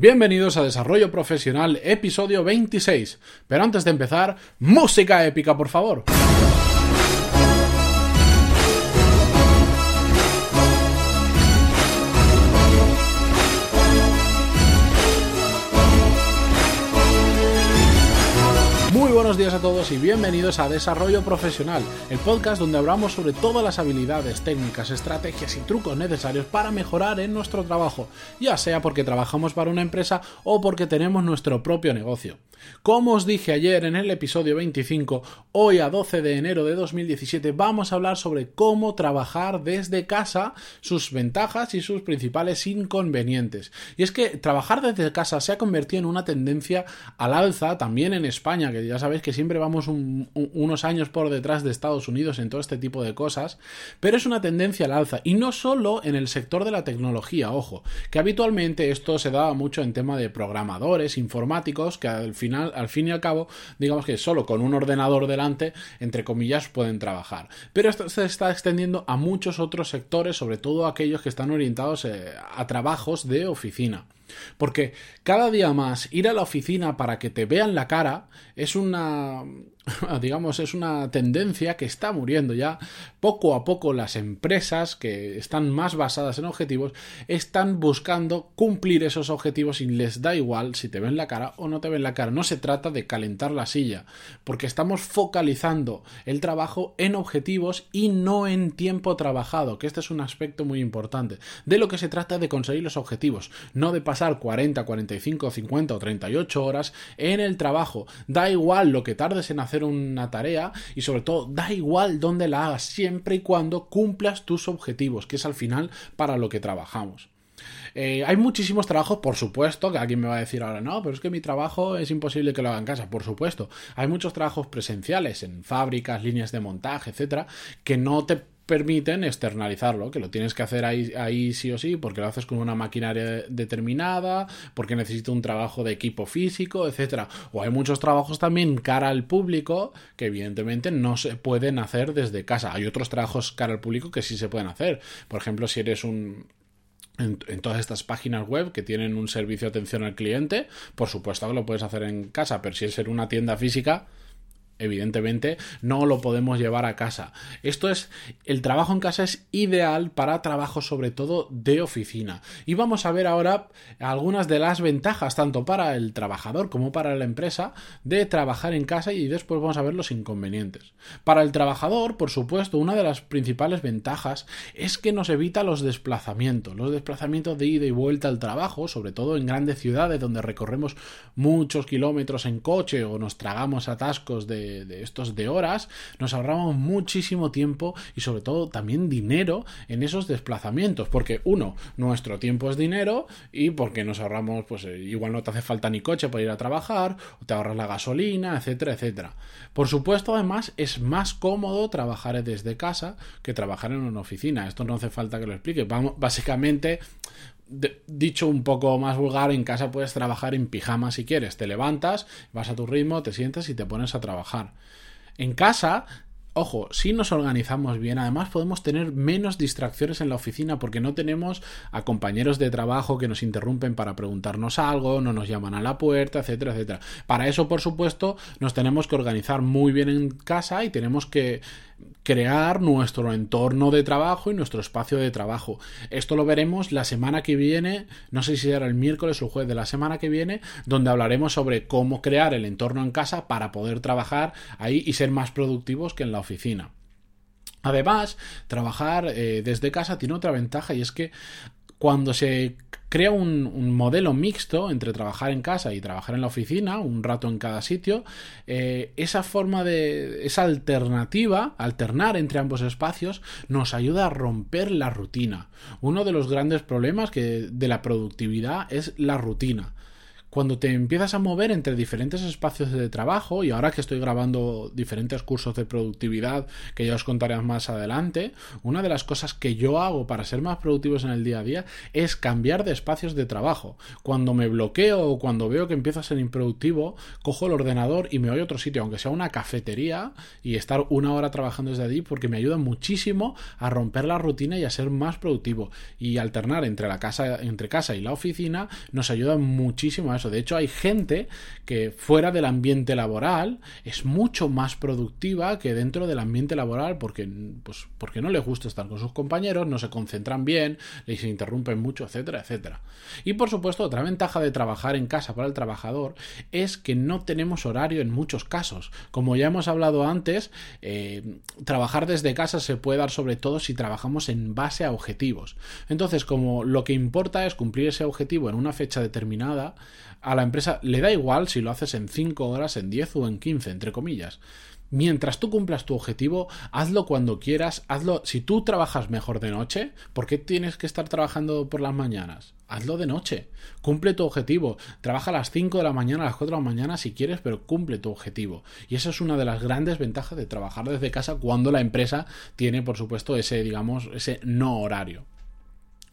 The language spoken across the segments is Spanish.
Bienvenidos a Desarrollo Profesional, episodio 26. Pero antes de empezar, música épica, por favor. A todos y bienvenidos a Desarrollo Profesional, el podcast donde hablamos sobre todas las habilidades, técnicas, estrategias y trucos necesarios para mejorar en nuestro trabajo, ya sea porque trabajamos para una empresa o porque tenemos nuestro propio negocio. Como os dije ayer en el episodio 25, hoy a 12 de enero de 2017 vamos a hablar sobre cómo trabajar desde casa, sus ventajas y sus principales inconvenientes. Y es que trabajar desde casa se ha convertido en una tendencia al alza también en España, que ya sabéis que siempre vamos unos años por detrás de Estados Unidos en todo este tipo de cosas, pero es una tendencia al alza y no solo en el sector de la tecnología, ojo, que habitualmente esto se daba mucho en tema de programadores, informáticos, que al final, al fin y al cabo, digamos que solo con un ordenador delante, entre comillas, pueden trabajar. Pero esto se está extendiendo a muchos otros sectores, sobre todo aquellos que están orientados eh, a trabajos de oficina. Porque cada día más ir a la oficina para que te vean la cara es una digamos, es una tendencia que está muriendo ya. Poco a poco las empresas que están más basadas en objetivos están buscando cumplir esos objetivos y les da igual si te ven la cara o no te ven la cara. No se trata de calentar la silla, porque estamos focalizando el trabajo en objetivos y no en tiempo trabajado, que este es un aspecto muy importante. De lo que se trata de conseguir los objetivos, no de pasar 40, 45, 50 o 38 horas en el trabajo. Da igual lo que tardes en hacer una tarea y sobre todo da igual dónde la hagas siempre y cuando cumplas tus objetivos, que es al final para lo que trabajamos. Eh, hay muchísimos trabajos, por supuesto, que alguien me va a decir ahora, no, pero es que mi trabajo es imposible que lo haga en casa, por supuesto. Hay muchos trabajos presenciales en fábricas, líneas de montaje, etcétera, que no te permiten externalizarlo, que lo tienes que hacer ahí, sí o sí, porque lo haces con una maquinaria determinada, porque necesita un trabajo de equipo físico, etcétera. O hay muchos trabajos también cara al público que evidentemente no se pueden hacer desde casa. Hay otros trabajos cara al público que sí se pueden hacer. Por ejemplo, si eres un en, en, todas estas páginas web que tienen un servicio de atención al cliente, por supuesto que lo puedes hacer en casa, pero si es en una tienda física, evidentemente no lo podemos llevar a casa. Esto es, el trabajo en casa es ideal para trabajo sobre todo de oficina. Y vamos a ver ahora algunas de las ventajas, tanto para el trabajador como para la empresa, de trabajar en casa y después vamos a ver los inconvenientes. Para el trabajador, por supuesto, una de las principales ventajas es que nos evita los desplazamientos, los desplazamientos de ida y vuelta al trabajo, sobre todo en grandes ciudades donde recorremos muchos kilómetros en coche o nos tragamos atascos de de, estos de horas, nos ahorramos muchísimo tiempo y sobre todo también dinero en esos desplazamientos, porque uno, nuestro tiempo es dinero y porque nos ahorramos, pues eh, igual no te hace falta ni coche para ir a trabajar, o te ahorras la gasolina, etcétera, etcétera. Por supuesto, además, es más cómodo trabajar desde casa que trabajar en una oficina. Esto no hace falta que lo explique. Vamos, básicamente, dicho un poco más vulgar, en casa puedes trabajar en pijama si quieres. Te levantas, vas a tu ritmo, te sientas y te pones a trabajar. En casa Ojo, si nos organizamos bien, además podemos tener menos distracciones en la oficina porque no tenemos a compañeros de trabajo que nos interrumpen para preguntarnos algo, no nos llaman a la puerta, etcétera, etcétera. Para eso, por supuesto, nos tenemos que organizar muy bien en casa y tenemos que crear nuestro entorno de trabajo y nuestro espacio de trabajo. Esto lo veremos la semana que viene, no sé si será el miércoles o el jueves de la semana que viene, donde hablaremos sobre cómo crear el entorno en casa para poder trabajar ahí y ser más productivos que en la oficina. Además, trabajar eh, desde casa tiene otra ventaja y es que cuando se crea un, modelo mixto entre trabajar en casa y trabajar en la oficina, un rato en cada sitio, eh, esa forma de, esa alternativa, alternar entre ambos espacios, nos ayuda a romper la rutina. Uno de los grandes problemas que, de la productividad es la rutina cuando te empiezas a mover entre diferentes espacios de trabajo, y ahora que estoy grabando diferentes cursos de productividad que ya os contaré más adelante, una de las cosas que yo hago para ser más productivos en el día a día es cambiar de espacios de trabajo. Cuando me bloqueo o cuando veo que empiezo a ser improductivo, cojo el ordenador y me voy a otro sitio, aunque sea una cafetería, y estar una hora trabajando desde allí, porque me ayuda muchísimo a romper la rutina y a ser más productivo. Y alternar entre la casa, entre casa y la oficina nos ayuda muchísimo a eso. De hecho, hay gente que fuera del ambiente laboral es mucho más productiva que dentro del ambiente laboral porque, pues, porque no les gusta estar con sus compañeros, no se concentran bien, les interrumpen mucho, etcétera, etcétera. Y por supuesto, otra ventaja de trabajar en casa para el trabajador es que no tenemos horario en muchos casos. Como ya hemos hablado antes, eh, trabajar desde casa se puede dar sobre todo si trabajamos en base a objetivos. Entonces, como lo que importa es cumplir ese objetivo en una fecha determinada, a la empresa le da igual si lo haces en 5 horas, en 10 o en 15, entre comillas. Mientras tú cumplas tu objetivo, hazlo cuando quieras, hazlo. Si tú trabajas mejor de noche, ¿por qué tienes que estar trabajando por las mañanas? Hazlo de noche. Cumple tu objetivo. Trabaja a las 5 de la mañana, a las 4 de la mañana si quieres, pero cumple tu objetivo. Y esa es una de las grandes ventajas de trabajar desde casa cuando la empresa tiene, por supuesto, ese, digamos, ese no horario.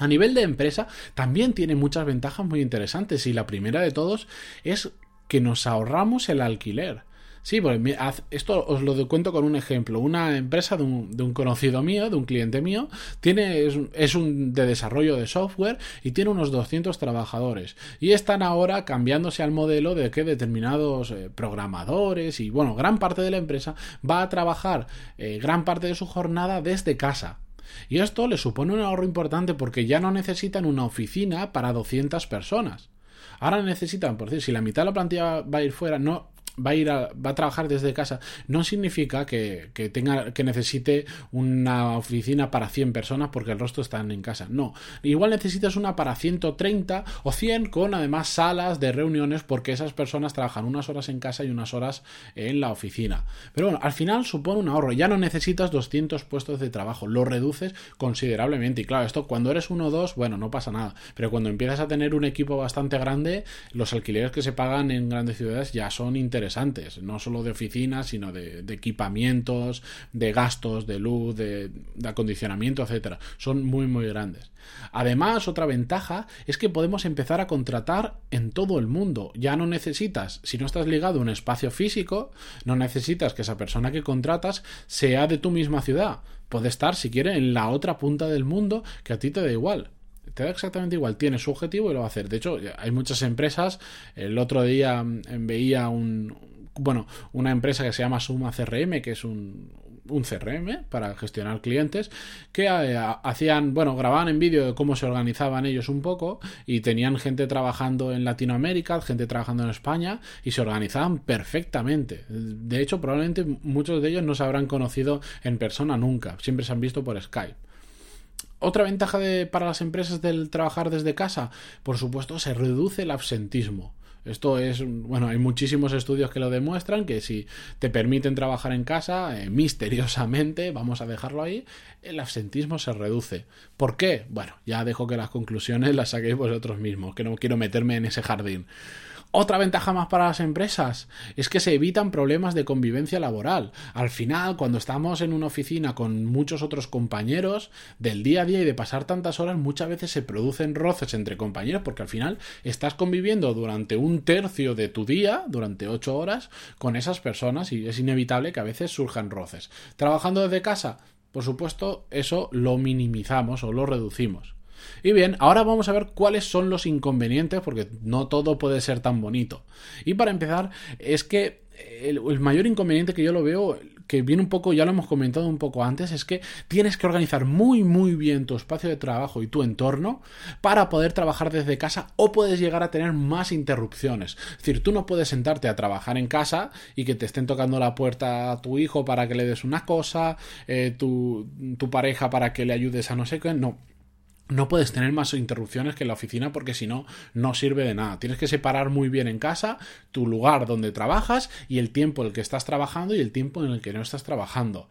A nivel de empresa también tiene muchas ventajas muy interesantes y la primera de todos es que nos ahorramos el alquiler. Sí, pues esto os lo cuento con un ejemplo. Una empresa de un, conocido mío, de un cliente mío, tiene, es, un de desarrollo de software y tiene unos 200 trabajadores. Y están ahora cambiándose al modelo de que determinados eh, programadores y, bueno, gran parte de la empresa va a trabajar eh, gran parte de su jornada desde casa. Y esto le supone un ahorro importante porque ya no necesitan una oficina para 200 personas. Ahora necesitan, por decir, si la mitad de la plantilla va a ir fuera, no, va a ir va a trabajar desde casa no significa que, tenga que necesite una oficina para 100 personas porque el resto están en casa. No. Igual necesitas una para 130 o 100 con además salas de reuniones porque esas personas trabajan unas horas en casa y unas horas en la oficina. Pero bueno al final supone un ahorro. Ya no necesitas 200 puestos de trabajo lo reduces considerablemente. Y claro esto cuando eres uno o dos bueno no pasa nada. Pero cuando empiezas a tener un equipo bastante grande los alquileres que se pagan en grandes ciudades ya son interesantes no solo de oficinas, sino de, equipamientos, de gastos, de luz, de, acondicionamiento, etcétera. Son muy, muy grandes. Además, otra ventaja es que podemos empezar a contratar en todo el mundo. Ya no necesitas, si no estás ligado a un espacio físico, no necesitas que esa persona que contratas sea de tu misma ciudad. Puede estar, si quiere, en la otra punta del mundo que a ti te da igual te da exactamente igual, tiene su objetivo y lo va a hacer. De hecho, hay muchas empresas. El otro día mm, veía un, bueno, una empresa que se llama Suma CRM, que es un, un CRM para gestionar clientes que eh, hacían, bueno, grababan en vídeo de cómo se organizaban ellos un poco y tenían gente trabajando en Latinoamérica, gente trabajando en España y se organizaban perfectamente. De hecho, probablemente muchos de ellos no se habrán conocido en persona nunca, siempre se han visto por Skype. Otra ventaja de, para las empresas del trabajar desde casa, por supuesto, se reduce el absentismo. Esto es, bueno, hay muchísimos estudios que lo demuestran, que si te permiten trabajar en casa, eh, misteriosamente, vamos a dejarlo ahí, el absentismo se reduce. ¿Por qué? Bueno, ya dejo que las conclusiones las saquéis vosotros mismos, que no quiero meterme en ese jardín. Otra ventaja más para las empresas es que se evitan problemas de convivencia laboral. Al final, cuando estamos en una oficina con muchos otros compañeros del día a día y de pasar tantas horas, muchas veces se producen roces entre compañeros porque al final estás conviviendo durante un tercio de tu día, durante ocho horas, con esas personas y es inevitable que a veces surjan roces. Trabajando desde casa, por supuesto, eso lo minimizamos o lo reducimos. Y bien, ahora vamos a ver cuáles son los inconvenientes, porque no todo puede ser tan bonito. Y para empezar, es que el, mayor inconveniente que yo lo veo, que viene un poco, ya lo hemos comentado un poco antes, es que tienes que organizar muy muy bien tu espacio de trabajo y tu entorno para poder trabajar desde casa o puedes llegar a tener más interrupciones. Es decir, tú no puedes sentarte a trabajar en casa y que te estén tocando la puerta a tu hijo para que le des una cosa, eh, tu, tu pareja para que le ayudes a no sé qué, no no puedes tener más interrupciones que en la oficina porque si no, no sirve de nada. Tienes que separar muy bien en casa tu lugar donde trabajas y el tiempo en el que estás trabajando y el tiempo en el que no estás trabajando.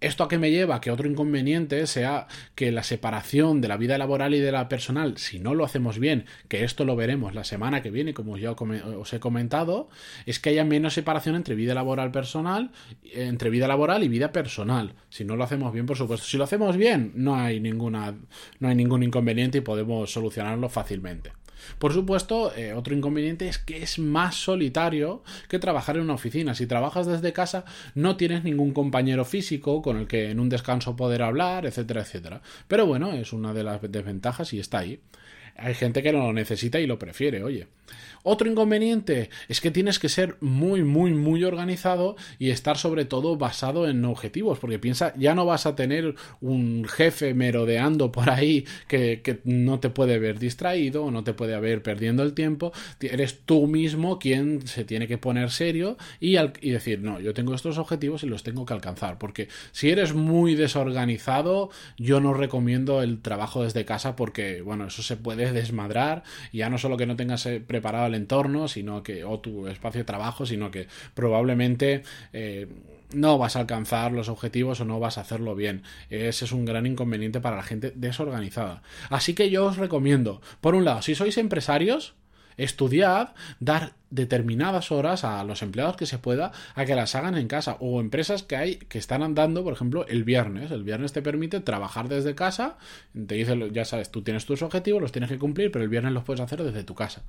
¿Esto a qué me lleva? Que otro inconveniente sea que la separación de la vida laboral y de la personal, si no lo hacemos bien, que esto lo veremos la semana que viene, como ya os he comentado, es que haya menos separación entre vida laboral personal, entre vida laboral y vida personal. Si no lo hacemos bien, por supuesto. Si lo hacemos bien, no hay ninguna, no hay ningún inconveniente y podemos solucionarlo fácilmente. Por supuesto, eh, otro inconveniente es que es más solitario que trabajar en una oficina. Si trabajas desde casa, no tienes ningún compañero físico con el que en un descanso poder hablar, etcétera, etcétera. Pero bueno, es una de las desventajas y está ahí. Hay gente que lo necesita y lo prefiere, oye. Otro inconveniente es que tienes que ser muy, muy, muy organizado y estar sobre todo basado en objetivos, porque piensa, ya no vas a tener un jefe merodeando por ahí que, no te puede ver distraído o no te puede ver perdiendo el tiempo, eres tú mismo quien se tiene que poner serio y, y decir, no, yo tengo estos objetivos y los tengo que alcanzar, porque si eres muy desorganizado, yo no recomiendo el trabajo desde casa porque, bueno, eso se puede desmadrar, ya no solo que no tengas eh, preparado el entorno, sino que, o tu espacio de trabajo, sino que probablemente eh, no vas a alcanzar los objetivos o no vas a hacerlo bien. Ese es un gran inconveniente para la gente desorganizada. Así que yo os recomiendo, por un lado, si sois empresarios, estudiad, dar determinadas horas a los empleados que se pueda a que las hagan en casa. O empresas que hay que están andando por ejemplo el viernes. El viernes te permite trabajar desde casa. Te dice ya sabes tú tienes tus objetivos los tienes que cumplir pero el viernes los puedes hacer desde tu casa.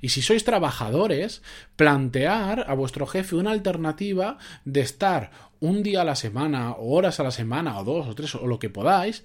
Y si sois trabajadores, plantear a vuestro jefe una alternativa de estar un día a la semana, o horas a la semana, o dos o tres, o lo que podáis,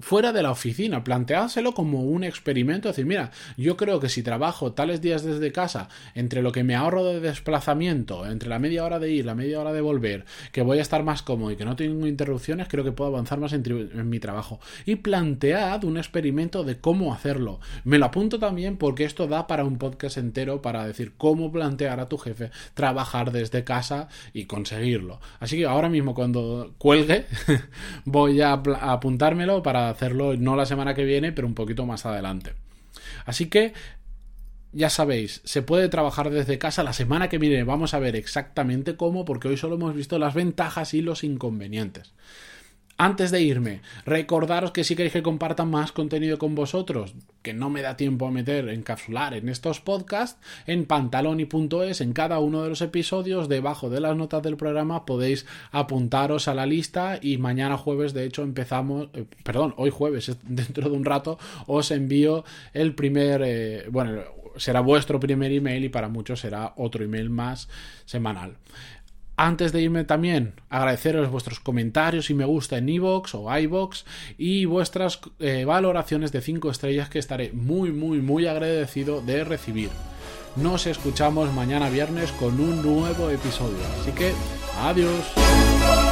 fuera de la oficina. Planteádselo como un experimento. Decir, mira, yo creo que si trabajo tales días desde casa, entre lo que me ahorro de desplazamiento, entre la media hora de ir, la media hora de volver, que voy a estar más cómodo y que no tengo interrupciones, creo que puedo avanzar más en, mi trabajo. Y plantead un experimento de cómo hacerlo. Me lo apunto también porque esto da para un podcast entero para decir cómo plantear a tu jefe trabajar desde casa y conseguirlo. Así que ahora mismo cuando cuelgue voy a apuntármelo para hacerlo no la semana que viene, pero un poquito más adelante. Así que ya sabéis, se puede trabajar desde casa. La semana que viene vamos a ver exactamente cómo, porque hoy solo hemos visto las ventajas y los inconvenientes. Antes de irme, recordaros que si queréis que comparta más contenido con vosotros, que no me da tiempo a meter, encapsular en estos podcasts, en pantaloni.es, en cada uno de los episodios, debajo de las notas del programa, podéis apuntaros a la lista y mañana jueves, de hecho, empezamos, eh, perdón, hoy jueves, dentro de un rato, os envío el primer, eh, bueno, será vuestro primer email y para muchos será otro email más semanal. Antes de irme también, agradeceros vuestros comentarios y me gusta en iVoox o iVoox y vuestras eh, valoraciones de 5 estrellas que estaré muy, muy, muy agradecido de recibir. Nos escuchamos mañana viernes con un nuevo episodio. Así que, adiós.